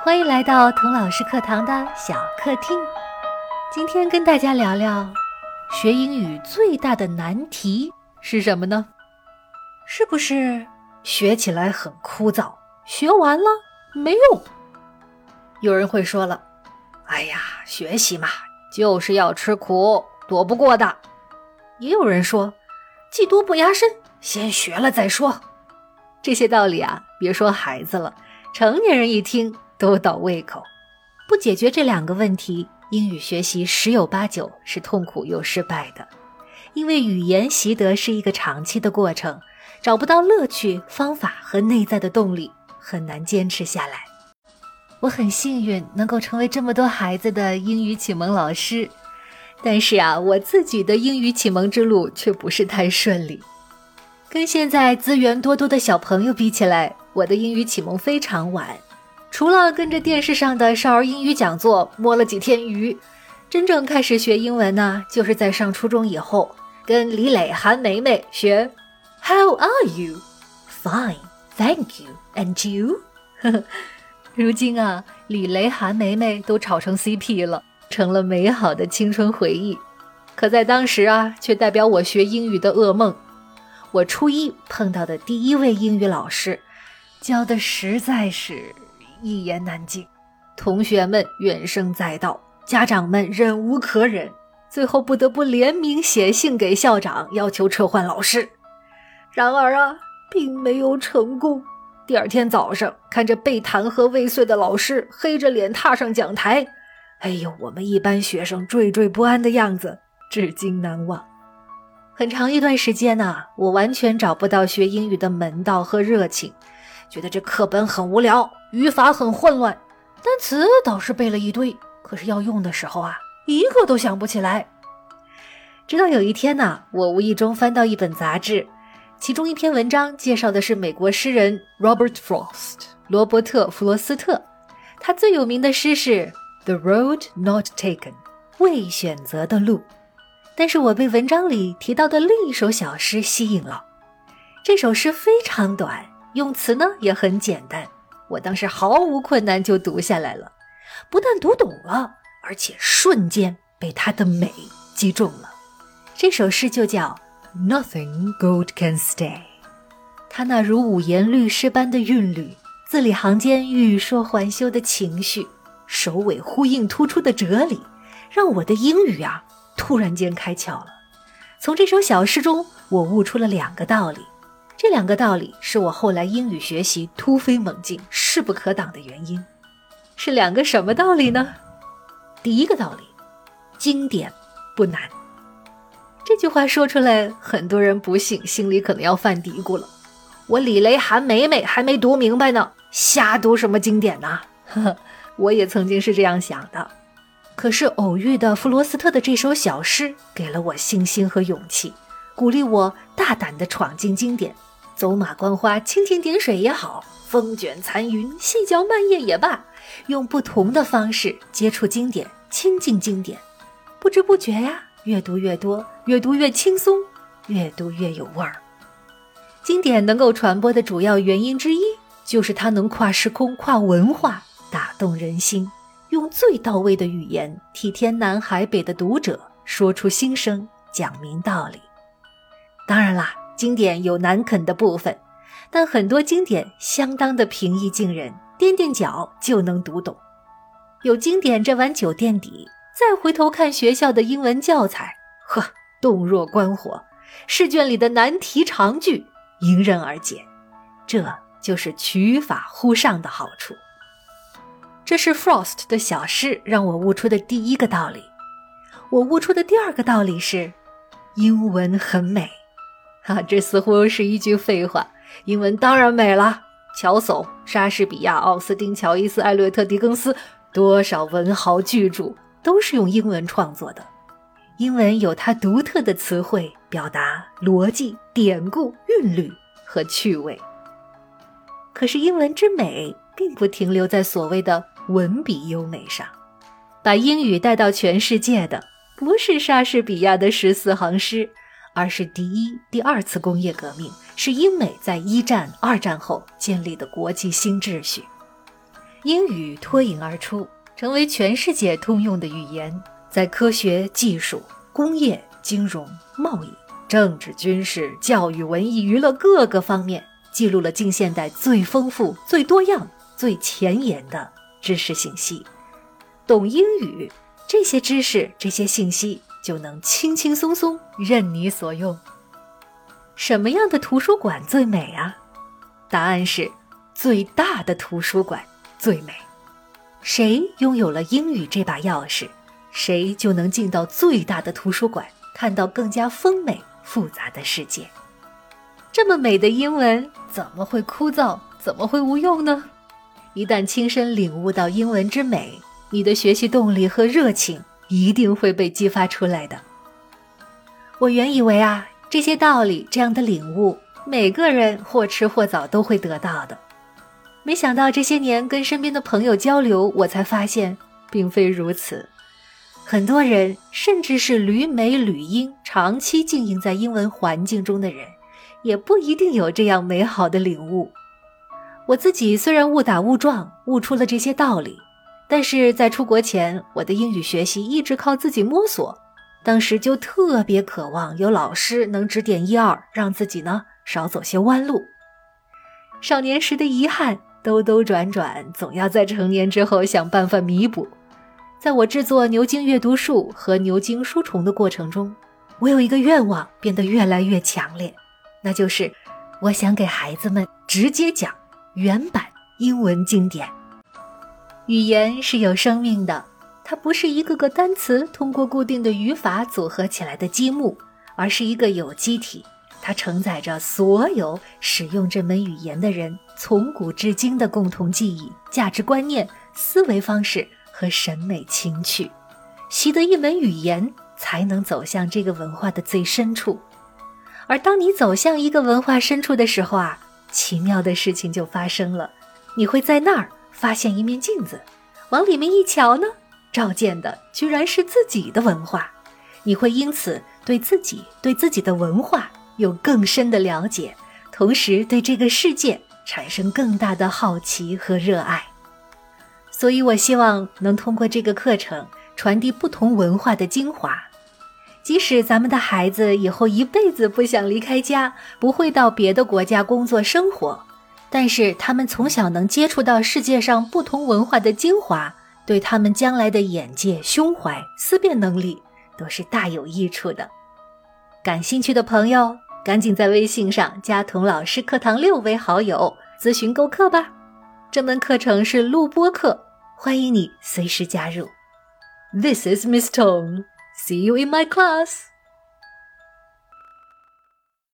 欢迎来到童老师课堂的小客厅。今天跟大家聊聊学英语最大的难题是什么呢？是不是学起来很枯燥，学完了没用？有人会说了：“哎呀，学习嘛，就是要吃苦，躲不过的。”也有人说：“技多不压身，先学了再说。”这些道理啊，别说孩子了，成年人一听都倒胃口。不解决这两个问题，英语学习十有八九是痛苦又失败的。因为语言习得是一个长期的过程，找不到乐趣、方法和内在的动力，很难坚持下来。我很幸运能够成为这么多孩子的英语启蒙老师，但是啊，我自己的英语启蒙之路却不是太顺利。跟现在资源多多的小朋友比起来，我的英语启蒙非常晚。除了跟着电视上的少儿英语讲座摸了几天鱼，真正开始学英文呢，就是在上初中以后，跟李磊、韩梅梅学 How are you? Fine, thank you. And you? 如今啊，李雷、韩梅梅都炒成 CP 了，成了美好的青春回忆。可在当时啊，却代表我学英语的噩梦。我初一碰到的第一位英语老师，教的实在是一言难尽，同学们怨声载道，家长们忍无可忍，最后不得不联名写信给校长，要求撤换老师。然而啊，并没有成功。第二天早上，看着被弹劾未遂的老师黑着脸踏上讲台，哎呦，我们一班学生惴惴不安的样子，至今难忘。很长一段时间呢，我完全找不到学英语的门道和热情，觉得这课本很无聊，语法很混乱，单词倒是背了一堆，可是要用的时候啊，一个都想不起来。直到有一天呢，我无意中翻到一本杂志，其中一篇文章介绍的是美国诗人 Robert Frost 罗伯特·弗罗斯特，他最有名的诗是《The Road Not Taken》未选择的路。但是我被文章里提到的另一首小诗吸引了。这首诗非常短，用词呢也很简单，我当时毫无困难就读下来了。不但读懂了，而且瞬间被它的美击中了。这首诗就叫《Nothing Good Can Stay》。它那如五言律诗般的韵律，字里行间欲说还休的情绪，首尾呼应突出的哲理，让我的英语啊。突然间开窍了，从这首小诗中，我悟出了两个道理。这两个道理是我后来英语学习突飞猛进、势不可挡的原因。是两个什么道理呢？第一个道理，经典不难。这句话说出来，很多人不信，心里可能要犯嘀咕了。我李雷、韩梅梅还没读明白呢，瞎读什么经典呢？呵呵，我也曾经是这样想的。可是偶遇的弗罗斯特的这首小诗，给了我信心和勇气，鼓励我大胆地闯进经典，走马观花、蜻蜓点水也好，风卷残云、细嚼慢咽也罢，用不同的方式接触经典，亲近经典。不知不觉呀，越读越多，越读越轻松，越读越有味儿。经典能够传播的主要原因之一，就是它能跨时空、跨文化，打动人心。用最到位的语言，替天南海北的读者说出心声，讲明道理。当然啦，经典有难啃的部分，但很多经典相当的平易近人，踮踮脚就能读懂。有经典这碗酒垫底，再回头看学校的英文教材，呵，洞若观火，试卷里的难题长句迎刃而解。这就是取法乎上的好处。这是 Frost 的小诗让我悟出的第一个道理。我悟出的第二个道理是，英文很美。哈，这似乎是一句废话。英文当然美了。乔叟、莎士比亚、奥斯丁、乔伊斯、艾略特、狄更斯，多少文豪巨著都是用英文创作的。英文有它独特的词汇，表达逻辑、典故、韵律和趣味。可是英文之美，并不停留在所谓的。文笔优美上，把英语带到全世界的不是莎士比亚的十四行诗，而是第一、第二次工业革命，是英美在一战、二战后建立的国际新秩序。英语脱颖而出，成为全世界通用的语言，在科学技术、工业、金融、贸易、政治、军事、教育、文艺、娱乐各个方面，记录了近现代最丰富、最多样、最前沿的知识信息。懂英语，这些知识、这些信息就能轻轻松松任你所用。什么样的图书馆最美啊？答案是最大的图书馆最美。谁拥有了英语这把钥匙，谁就能进到最大的图书馆，看到更加丰美复杂的世界。这么美的英文，怎么会枯燥？怎么会无用呢？一旦亲身领悟到英文之美，你的学习动力和热情一定会被激发出来的。我原以为啊。这些道理，这样的领悟，每个人或迟或早都会得到的。没想到这些年跟身边的朋友交流，我才发现并非如此。很多人，甚至是旅美旅英、长期经营在英文环境中的人，也不一定有这样美好的领悟。我自己虽然误打误撞悟出了这些道理，但是在出国前，我的英语学习一直靠自己摸索。当时就特别渴望有老师能指点一二，让自己呢少走些弯路。少年时的遗憾兜兜转转，总要在成年之后想办法弥补。在我制作牛津阅读树和牛津书虫的过程中，我有一个愿望变得越来越强烈，那就是我想给孩子们直接讲原版英文经典。语言是有生命的。它不是一个个单词通过固定的语法组合起来的积木，而是一个有机体。它承载着所有使用这门语言的人从古至今的共同记忆、价值观念、思维方式和审美情趣。习得一门语言，才能走向这个文化的最深处。而当你走向一个文化深处的时候啊，奇妙的事情就发生了。你会在那儿发现一面镜子，往里面一瞧呢。照见的居然是自己的文化，你会因此对自己、对自己的文化有更深的了解，同时对这个世界产生更大的好奇和热爱。所以，我希望能通过这个课程传递不同文化的精华。即使咱们的孩子以后一辈子不想离开家，不会到别的国家工作生活，但是他们从小能接触到世界上不同文化的精华。对他们将来的眼界、胸怀、思辨能力都是大有益处的。感兴趣的朋友，赶紧在微信上加童老师课堂六为好友，咨询购课吧。这门课程是录播课，欢迎你随时加入。This is Miss Tong. See you in my class.